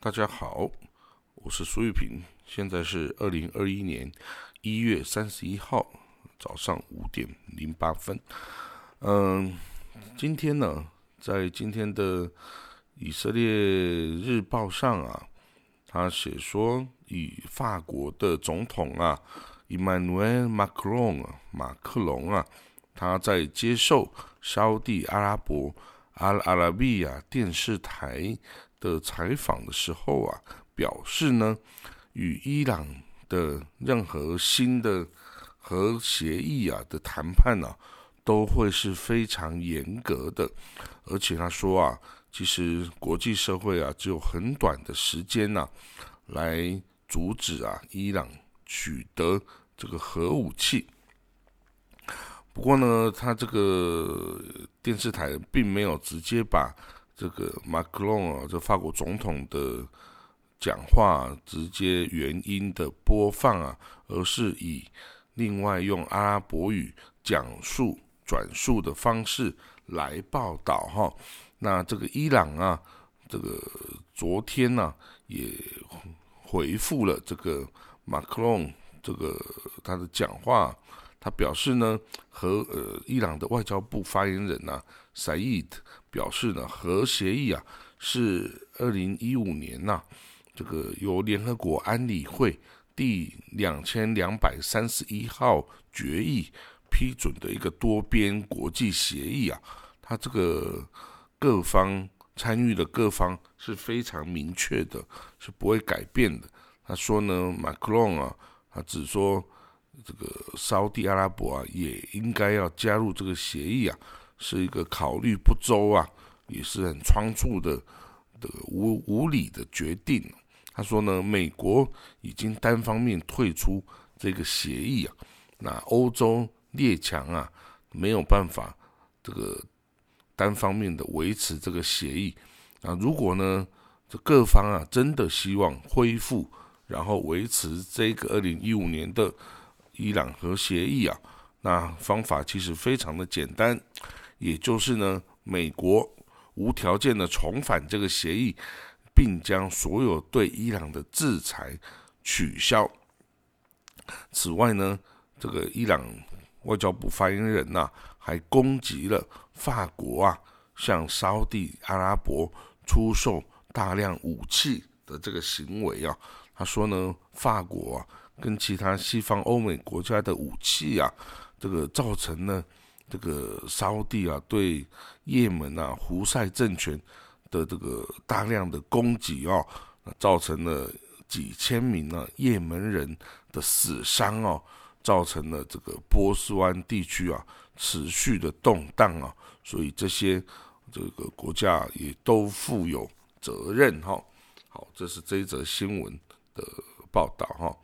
大家好，我是苏玉平，现在是二零二一年一月三十一号早上五点零八分。嗯，今天呢，在今天的以色列日报上啊，他写说，以法国的总统啊，Emmanuel Macron 啊，马克龙啊，他在接受沙地阿拉伯阿拉阿拉比亚电视台。的采访的时候啊，表示呢，与伊朗的任何新的核协议啊的谈判呢，都会是非常严格的。而且他说啊，其实国际社会啊，只有很短的时间呐，来阻止啊伊朗取得这个核武器。不过呢，他这个电视台并没有直接把。这个马克龙啊，这法国总统的讲话直接原音的播放啊，而是以另外用阿拉伯语讲述转述的方式来报道哈。那这个伊朗啊，这个昨天呢也回复了这个马克龙这个他的讲话，他表示呢和呃伊朗的外交部发言人呐。Said 表示呢，核协议啊是二零一五年呐，这个由联合国安理会第两千两百三十一号决议批准的一个多边国际协议啊，它这个各方参与的各方是非常明确的，是不会改变的。他说呢，马克龙啊，他只说这个沙地阿拉伯啊也应该要加入这个协议啊。是一个考虑不周啊，也是很仓促的的无无理的决定。他说呢，美国已经单方面退出这个协议啊，那欧洲列强啊没有办法这个单方面的维持这个协议。啊，如果呢这各方啊真的希望恢复，然后维持这个二零一五年的伊朗核协议啊，那方法其实非常的简单。也就是呢，美国无条件的重返这个协议，并将所有对伊朗的制裁取消。此外呢，这个伊朗外交部发言人呐，还攻击了法国啊，向沙地阿拉伯出售大量武器的这个行为啊。他说呢，法国啊，跟其他西方欧美国家的武器啊，这个造成呢。这个沙地啊，对也门啊胡塞政权的这个大量的攻击啊，造成了几千名啊也门人的死伤哦，造成了这个波斯湾地区啊持续的动荡啊，所以这些这个国家也都负有责任哈。好，这是这一则新闻的报道哈。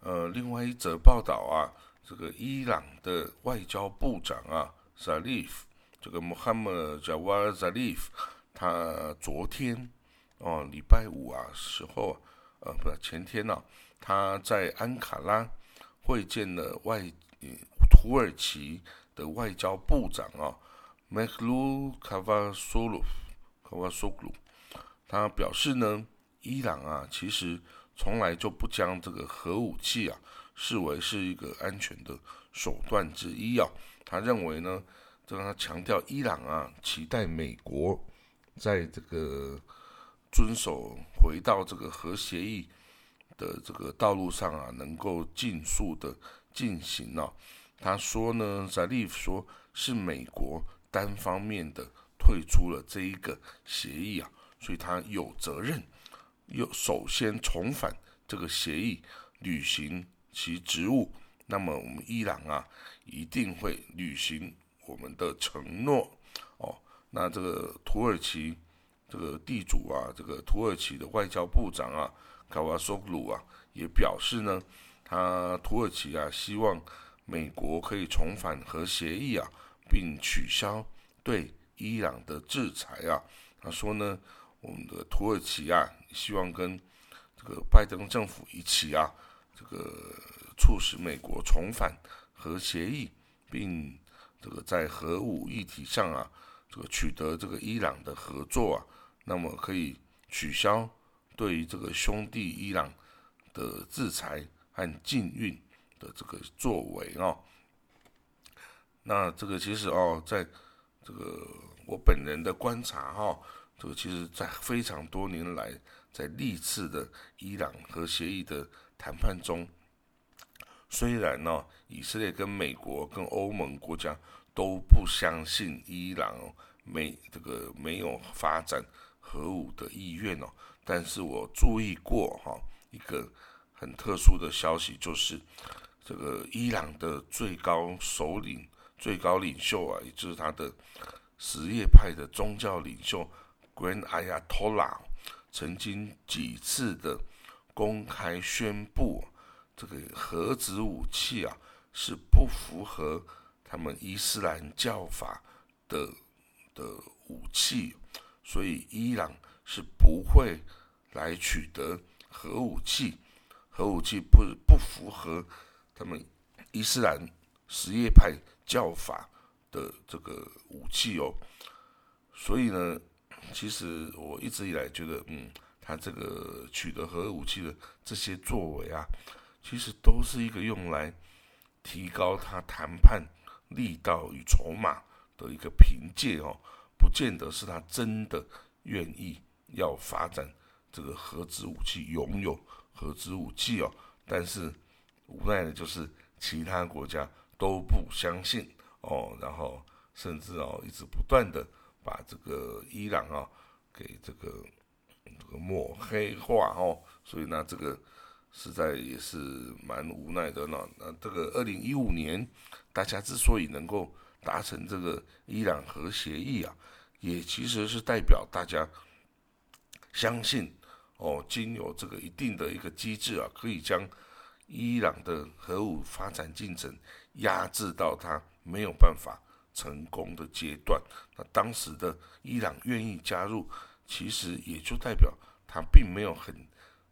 呃，另外一则报道啊。这个伊朗的外交部长啊，Zarif，这个 Mohammad Jawad Zarif，他昨天哦，礼拜五啊时候，呃，不前天呢，他在安卡拉会见了外土耳其的外交部长啊，Mehlu Kavasolu，Kavasolu，他表示呢，伊朗啊，其实从来就不将这个核武器啊。视为是一个安全的手段之一啊。他认为呢，这他强调伊朗啊，期待美国在这个遵守回到这个核协议的这个道路上啊，能够尽速的进行啊。他说呢，在利夫说是美国单方面的退出了这一个协议啊，所以他有责任又首先重返这个协议，履行。其职务，那么我们伊朗啊一定会履行我们的承诺哦。那这个土耳其这个地主啊，这个土耳其的外交部长啊，卡瓦索鲁啊，也表示呢，他土耳其啊希望美国可以重返核协议啊，并取消对伊朗的制裁啊。他说呢，我们的土耳其啊，希望跟这个拜登政府一起啊。这个促使美国重返核协议，并这个在核武议题上啊，这个取得这个伊朗的合作啊，那么可以取消对于这个兄弟伊朗的制裁和禁运的这个作为哦。那这个其实哦，在这个我本人的观察哈，这个其实在非常多年来，在历次的伊朗核协议的谈判中，虽然呢，以色列跟美国跟欧盟国家都不相信伊朗没这个没有发展核武的意愿哦，但是我注意过哈一个很特殊的消息，就是这个伊朗的最高首领。最高领袖啊，也就是他的什叶派的宗教领袖 Grand Ayatollah，曾经几次的公开宣布，这个核子武器啊是不符合他们伊斯兰教法的的武器，所以伊朗是不会来取得核武器，核武器不不符合他们伊斯兰什叶派。教法的这个武器哦，所以呢，其实我一直以来觉得，嗯，他这个取得核武器的这些作为啊，其实都是一个用来提高他谈判力道与筹码的一个凭借哦，不见得是他真的愿意要发展这个核子武器，拥有核子武器哦，但是无奈的就是其他国家。都不相信哦，然后甚至哦一直不断的把这个伊朗啊给这个这个抹黑化哦，所以呢这个实在也是蛮无奈的呢。那这个二零一五年大家之所以能够达成这个伊朗核协议啊，也其实是代表大家相信哦，经有这个一定的一个机制啊，可以将伊朗的核武发展进程。压制到它没有办法成功的阶段，那当时的伊朗愿意加入，其实也就代表他并没有很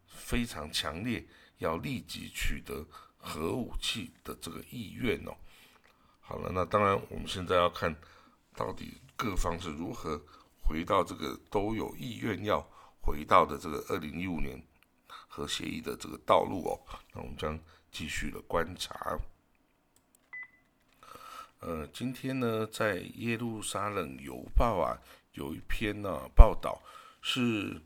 非常强烈要立即取得核武器的这个意愿哦。好了，那当然我们现在要看到底各方是如何回到这个都有意愿要回到的这个二零一五年核协议的这个道路哦。那我们将继续的观察。呃，今天呢，在耶路撒冷邮报啊，有一篇呢报道，是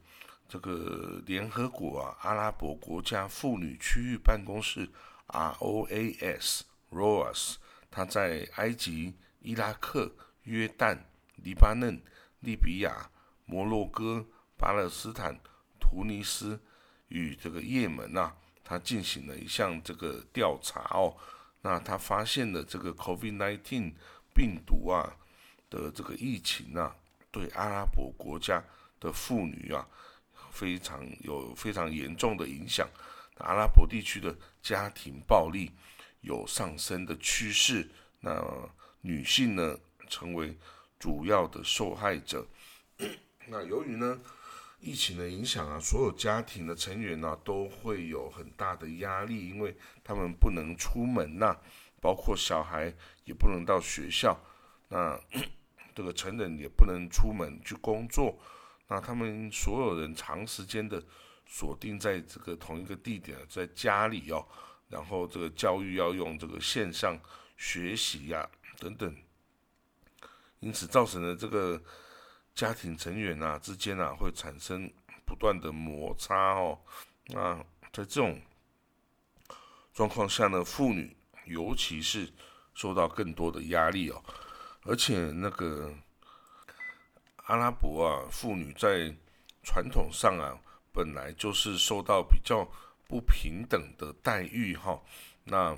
这个联合国啊阿拉伯国家妇女区域办公室 ROAS ROAS，他在埃及、伊拉克、约旦、黎巴嫩、利比亚、摩洛哥、巴勒斯坦、突尼斯与这个也门呐，他进行了一项这个调查哦。那他发现了这个 COVID-19 病毒啊的这个疫情啊，对阿拉伯国家的妇女啊非常有非常严重的影响。阿拉伯地区的家庭暴力有上升的趋势，那女性呢成为主要的受害者。那由于呢？疫情的影响啊，所有家庭的成员呢都会有很大的压力，因为他们不能出门呐，包括小孩也不能到学校，那这个成人也不能出门去工作，那他们所有人长时间的锁定在这个同一个地点，在家里哦，然后这个教育要用这个线上学习呀等等，因此造成了这个。家庭成员啊之间啊会产生不断的摩擦哦，那在这种状况下呢，妇女尤其是受到更多的压力哦，而且那个阿拉伯啊，妇女在传统上啊本来就是受到比较不平等的待遇哈，那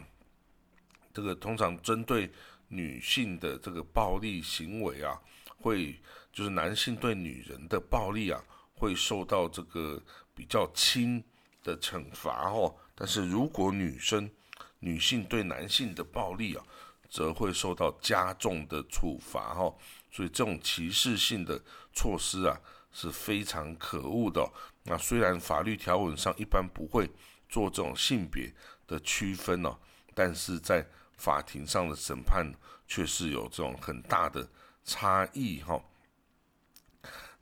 这个通常针对女性的这个暴力行为啊会。就是男性对女人的暴力啊，会受到这个比较轻的惩罚哦。但是如果女生、女性对男性的暴力啊，则会受到加重的处罚哦。所以这种歧视性的措施啊，是非常可恶的。那虽然法律条文上一般不会做这种性别的区分哦，但是在法庭上的审判却是有这种很大的差异哈。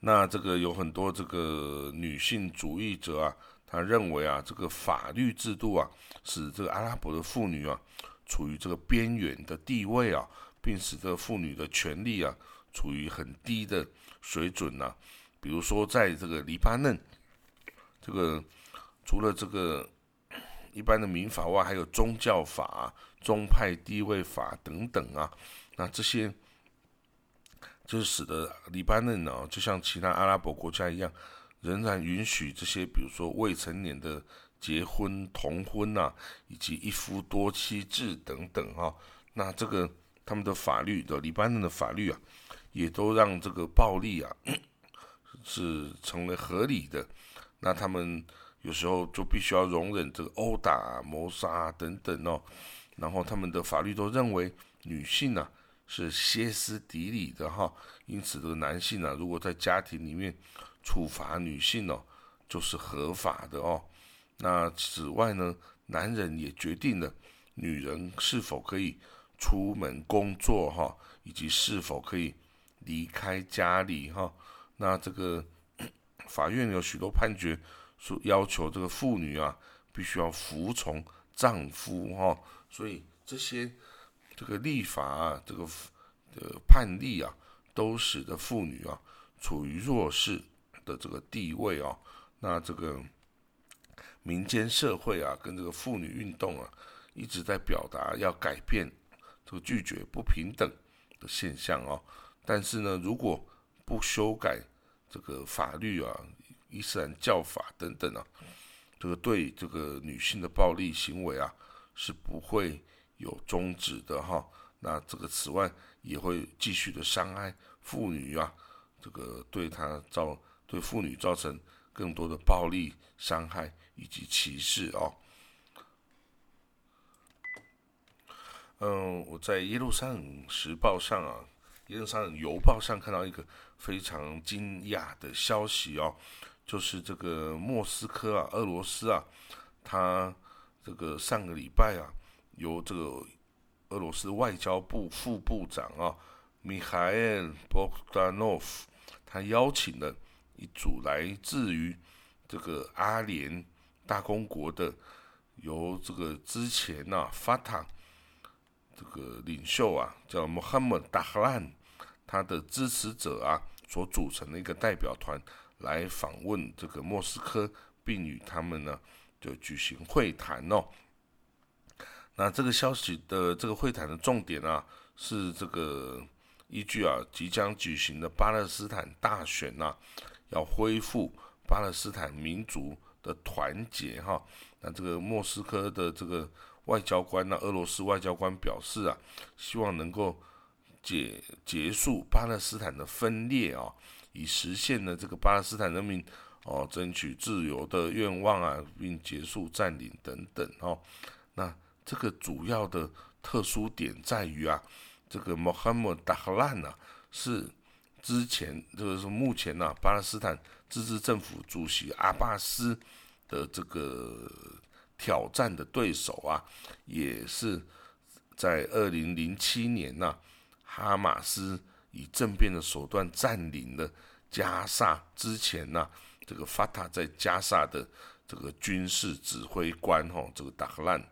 那这个有很多这个女性主义者啊，他认为啊，这个法律制度啊，使这个阿拉伯的妇女啊，处于这个边缘的地位啊，并使得妇女的权利啊，处于很低的水准呐。比如说，在这个黎巴嫩，这个除了这个一般的民法外，还有宗教法、宗派地位法等等啊，那这些。就是使得黎巴嫩呢，就像其他阿拉伯国家一样，仍然允许这些，比如说未成年的结婚、同婚呐，以及一夫多妻制等等哈。那这个他们的法律的黎巴嫩的法律啊，也都让这个暴力啊 是成为合理的。那他们有时候就必须要容忍这个殴打、谋杀等等哦。然后他们的法律都认为女性呢。是歇斯底里的哈，因此这个男性呢，如果在家庭里面处罚女性哦，就是合法的哦。那此外呢，男人也决定了女人是否可以出门工作哈，以及是否可以离开家里哈。那这个 法院有许多判决说要求这个妇女啊，必须要服从丈夫哈，所以这些。这个立法啊，这个的判例啊，都使得妇女啊处于弱势的这个地位啊。那这个民间社会啊，跟这个妇女运动啊，一直在表达要改变这个拒绝不平等的现象哦。但是呢，如果不修改这个法律啊，伊斯兰教法等等啊，这个对这个女性的暴力行为啊，是不会。有终止的哈，那这个此外也会继续的伤害妇女啊，这个对她造对妇女造成更多的暴力伤害以及歧视哦。嗯，我在耶路撒冷时报上啊，耶路撒冷邮报上看到一个非常惊讶的消息哦，就是这个莫斯科啊，俄罗斯啊，他这个上个礼拜啊。由这个俄罗斯外交部副部长啊，米哈埃尔·博达诺夫，他邀请了一组来自于这个阿联大公国的，由这个之前呐法塔这个领袖啊，叫穆罕默达哈兰，他的支持者啊所组成的一个代表团来访问这个莫斯科，并与他们呢就举行会谈哦。那这个消息的这个会谈的重点啊，是这个依据啊即将举行的巴勒斯坦大选呐，要恢复巴勒斯坦民族的团结哈。那这个莫斯科的这个外交官呢，俄罗斯外交官表示啊，希望能够结结束巴勒斯坦的分裂啊，以实现呢这个巴勒斯坦人民哦争取自由的愿望啊，并结束占领等等哦。那这个主要的特殊点在于啊，这个穆罕默德·哈兰呢是之前这个是目前呢巴勒斯坦自治政府主席阿巴斯的这个挑战的对手啊，也是在二零零七年呐，哈马斯以政变的手段占领了加萨之前呐，这个法塔在加萨的这个军事指挥官吼，这个达赫兰。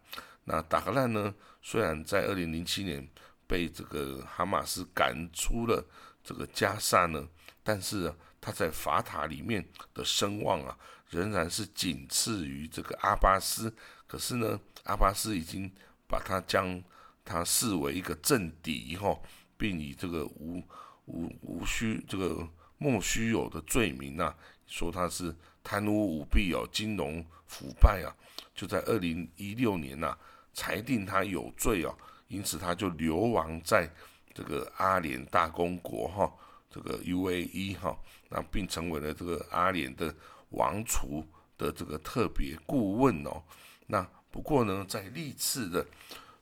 那达格兰呢？虽然在二零零七年被这个哈马斯赶出了这个加萨呢，但是他在法塔里面的声望啊，仍然是仅次于这个阿巴斯。可是呢，阿巴斯已经把他将他视为一个政敌哈，并以这个无无无需这个莫须有的罪名啊，说他是贪污舞弊哦，金融腐败啊，就在二零一六年呐。裁定他有罪哦，因此他就流亡在这个阿联大公国哈，这个 UAE 哈，那并成为了这个阿联的王储的这个特别顾问哦。那不过呢，在历次的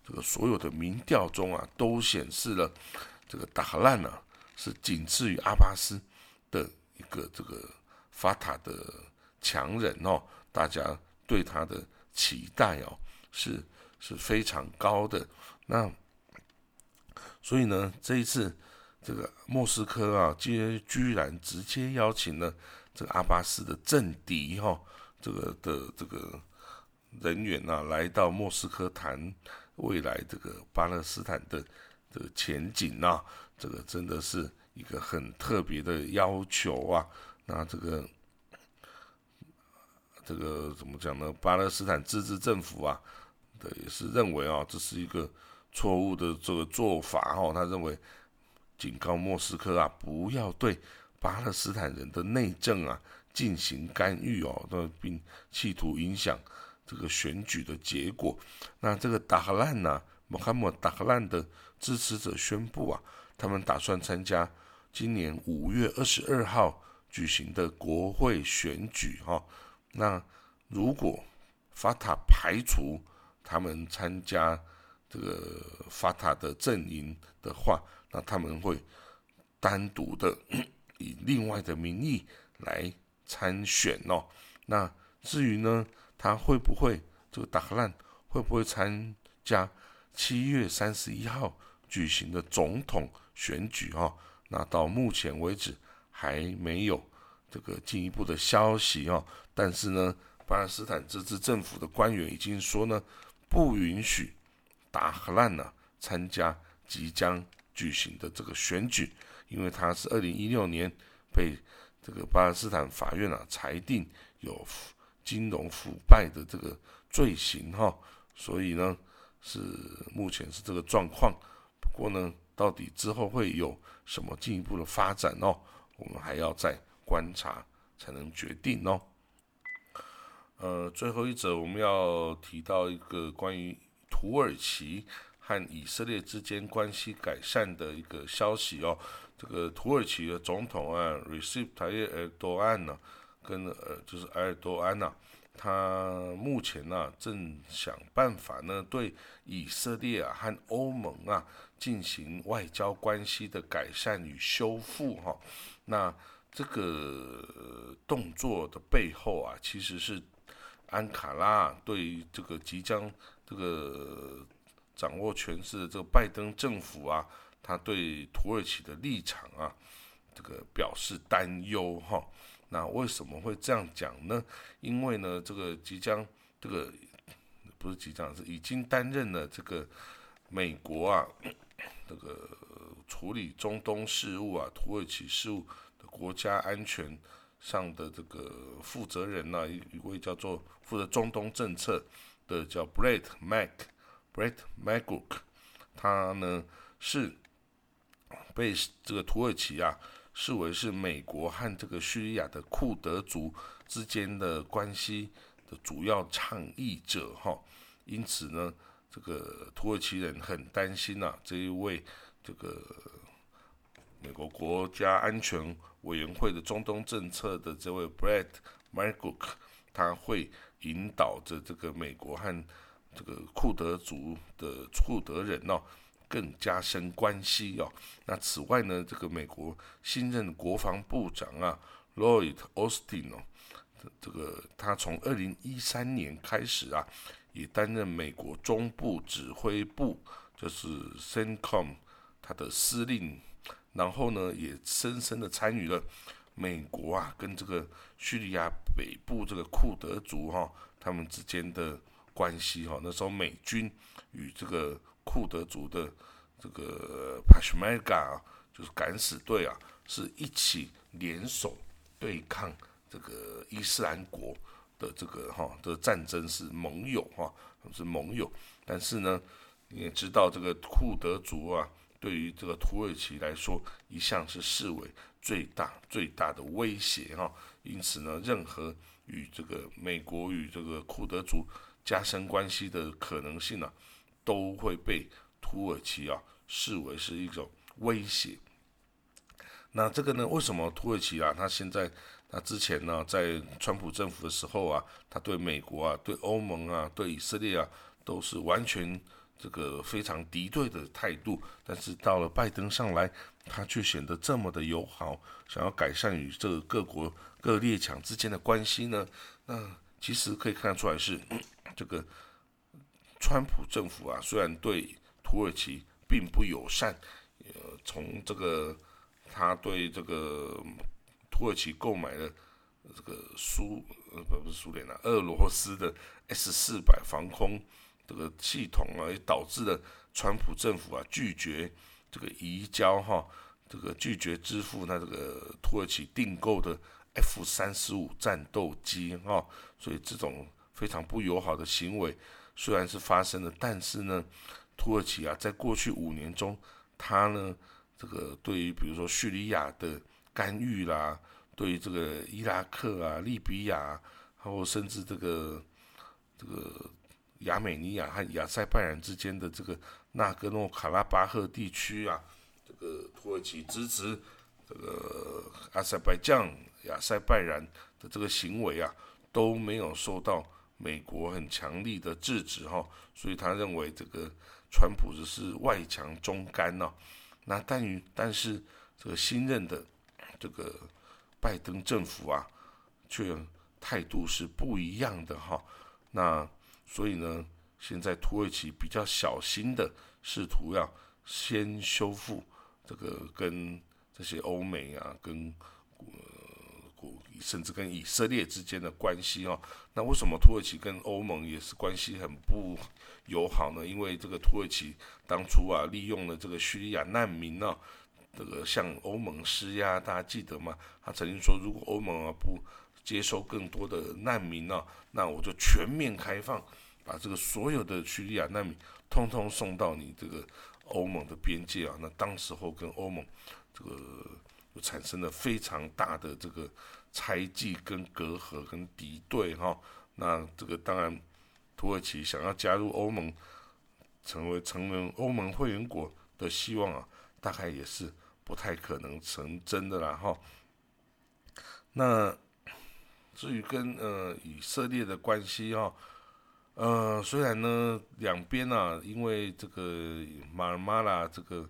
这个所有的民调中啊，都显示了这个达哈兰呢是仅次于阿巴斯的一个这个法塔的强人哦，大家对他的期待哦是。是非常高的，那所以呢，这一次这个莫斯科啊，居然居然直接邀请了这个阿巴斯的政敌哈，这个的这个人员呐，来到莫斯科谈未来这个巴勒斯坦的这个前景呐，这个真的是一个很特别的要求啊。那这个这个怎么讲呢？巴勒斯坦自治政府啊，的也是认为啊，这是一个错误的这个做法哈，他认为。警告莫斯科啊，不要对巴勒斯坦人的内政啊进行干预哦，那并企图影响这个选举的结果。那这个达赫兰呢，穆罕默达赫兰的支持者宣布啊，他们打算参加今年五月二十二号举行的国会选举哈。那如果法塔排除他们参加这个法塔的阵营的话，那他们会单独的以另外的名义来参选哦。那至于呢，他会不会这个达克兰会不会参加七月三十一号举行的总统选举哈？那到目前为止还没有这个进一步的消息哦。但是呢，巴勒斯坦自治政府的官员已经说呢，不允许达克兰呢参加即将。举行的这个选举，因为他是二零一六年被这个巴勒斯坦法院啊裁定有金融腐败的这个罪行哈，所以呢是目前是这个状况。不过呢，到底之后会有什么进一步的发展哦，我们还要再观察才能决定哦。呃，最后一则我们要提到一个关于土耳其。和以色列之间关系改善的一个消息哦，这个土耳其的总统啊，Recep Tayyip Erdogan 呢，跟呃就是埃尔多安呐，他目前呢正想办法呢对以色列啊和欧盟啊进行外交关系的改善与修复哈。那这个动作的背后啊，其实是安卡拉对这个即将这个。掌握权势的这个拜登政府啊，他对土耳其的立场啊，这个表示担忧哈。那为什么会这样讲呢？因为呢，这个即将这个不是即将是已经担任了这个美国啊，这个处理中东事务啊、土耳其事务的国家安全上的这个负责人呢，一一位叫做负责中东政策的叫 Brett Mac。Brett Maguk，他呢是被这个土耳其啊视为是美国和这个叙利亚的库德族之间的关系的主要倡议者哈，因此呢，这个土耳其人很担心呐，这一位这个美国国家安全委员会的中东政策的这位 Brett Maguk，他会引导着这个美国和这个库德族的库德人哦，更加深关系哦。那此外呢，这个美国新任国防部长啊，Lloyd Austin 哦，这个他从二零一三年开始啊，也担任美国中部指挥部，就是 CENTCOM 他的司令，然后呢，也深深的参与了美国啊跟这个叙利亚北部这个库德族哈他们之间的。关系哈，那时候美军与这个库德族的这个 Peshmerga 啊，就是敢死队啊，是一起联手对抗这个伊斯兰国的这个哈的战争是盟友哈，是盟友。但是呢，你也知道这个库德族啊，对于这个土耳其来说，一向是视为最大最大的威胁哈。因此呢，任何与这个美国与这个库德族加深关系的可能性呢，都会被土耳其啊视为是一种威胁。那这个呢，为什么土耳其啊，他现在，他之前呢，在川普政府的时候啊，他对美国啊、对欧盟啊、对以色列啊，都是完全这个非常敌对的态度。但是到了拜登上来，他却显得这么的友好，想要改善与这个各国各列强之间的关系呢？那其实可以看出来是。这个川普政府啊，虽然对土耳其并不友善，呃，从这个他对这个土耳其购买的这个苏呃不不是苏联啊，俄罗斯的 S 四百防空这个系统啊，也导致了川普政府啊拒绝这个移交哈，这个拒绝支付他这个土耳其订购的 F 三十五战斗机哈，所以这种非常不友好的行为虽然是发生了，但是呢，土耳其啊在过去五年中，他呢这个对于比如说叙利亚的干预啦。对于这个伊拉克啊、利比亚，还有甚至这个这个亚美尼亚和亚塞拜然之间的这个纳戈诺卡拉巴赫地区啊，这个土耳其支持这个阿塞拜疆、亚塞拜然的这个行为啊，都没有受到美国很强力的制止哈，所以他认为这个川普只是外强中干呐。那但于但是这个新任的这个。拜登政府啊，却态度是不一样的哈。那所以呢，现在土耳其比较小心的，试图要先修复这个跟这些欧美啊，跟甚至跟以色列之间的关系哦。那为什么土耳其跟欧盟也是关系很不友好呢？因为这个土耳其当初啊，利用了这个叙利亚难民呢。这个向欧盟施压，大家记得吗？他曾经说，如果欧盟啊不接收更多的难民呢，那我就全面开放，把这个所有的叙利亚难民通通送到你这个欧盟的边界啊。那当时候跟欧盟这个产生了非常大的这个猜忌、跟隔阂、跟敌对哈。那这个当然，土耳其想要加入欧盟，成为成为欧盟会员国的希望啊，大概也是。不太可能成真的啦哈。那至于跟呃以色列的关系哈，呃虽然呢两边啊因为这个马尔马拉这个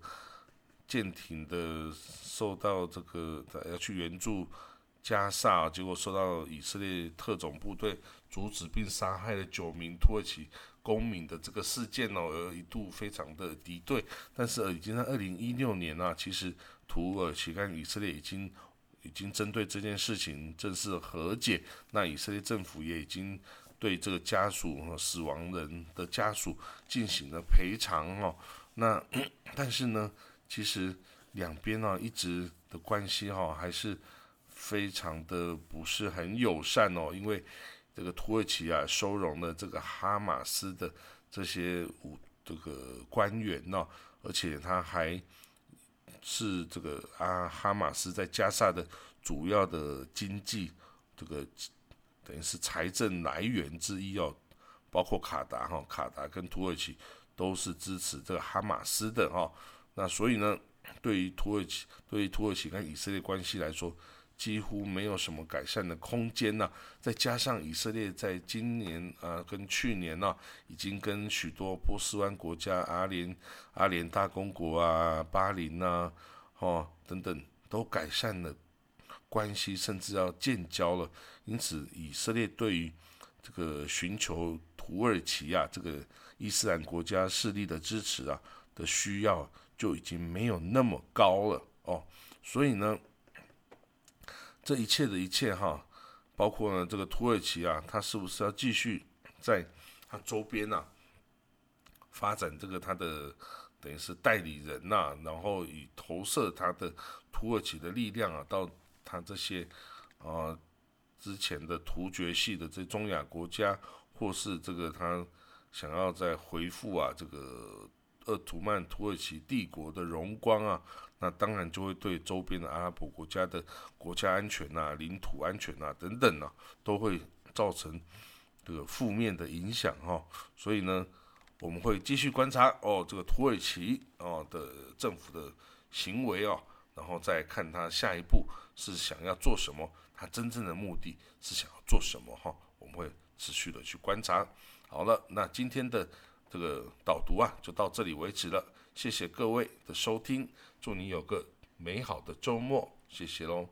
舰艇的受到这个要去援助加沙，结果受到以色列特种部队阻止并杀害了九名土耳其。公民的这个事件哦，而一度非常的敌对，但是已经在二零一六年啊，其实土耳其跟以色列已经已经针对这件事情正式和解，那以色列政府也已经对这个家属和死亡人的家属进行了赔偿哦。那 但是呢，其实两边呢一直的关系哈还是非常的不是很友善哦，因为。这个土耳其啊，收容了这个哈马斯的这些武这个官员呢，而且他还是这个啊哈马斯在加萨的主要的经济这个等于是财政来源之一哦，包括卡达哈，卡达跟土耳其都是支持这个哈马斯的哈，那所以呢，对于土耳其对于土耳其跟以色列关系来说。几乎没有什么改善的空间呢。再加上以色列在今年啊，跟去年呢，已经跟许多波斯湾国家、阿联阿联大公国啊、巴林呐、哦等等，都改善了关系，甚至要建交了。因此，以色列对于这个寻求土耳其啊这个伊斯兰国家势力的支持啊的需要，就已经没有那么高了哦。所以呢。这一切的一切哈，包括呢这个土耳其啊，它是不是要继续在它周边呐发展这个它的等于是代理人呐，然后以投射它的土耳其的力量啊，到它这些啊之前的突厥系的这中亚国家，或是这个他想要再回复啊这个。鄂图曼土耳其帝国的荣光啊，那当然就会对周边的阿拉伯国家的国家安全呐、领土安全呐等等呐，都会造成这个负面的影响哈。所以呢，我们会继续观察哦，这个土耳其哦的政府的行为哦，然后再看他下一步是想要做什么，他真正的目的是想要做什么哈。我们会持续的去观察。好了，那今天的。这个导读啊，就到这里为止了。谢谢各位的收听，祝你有个美好的周末，谢谢喽。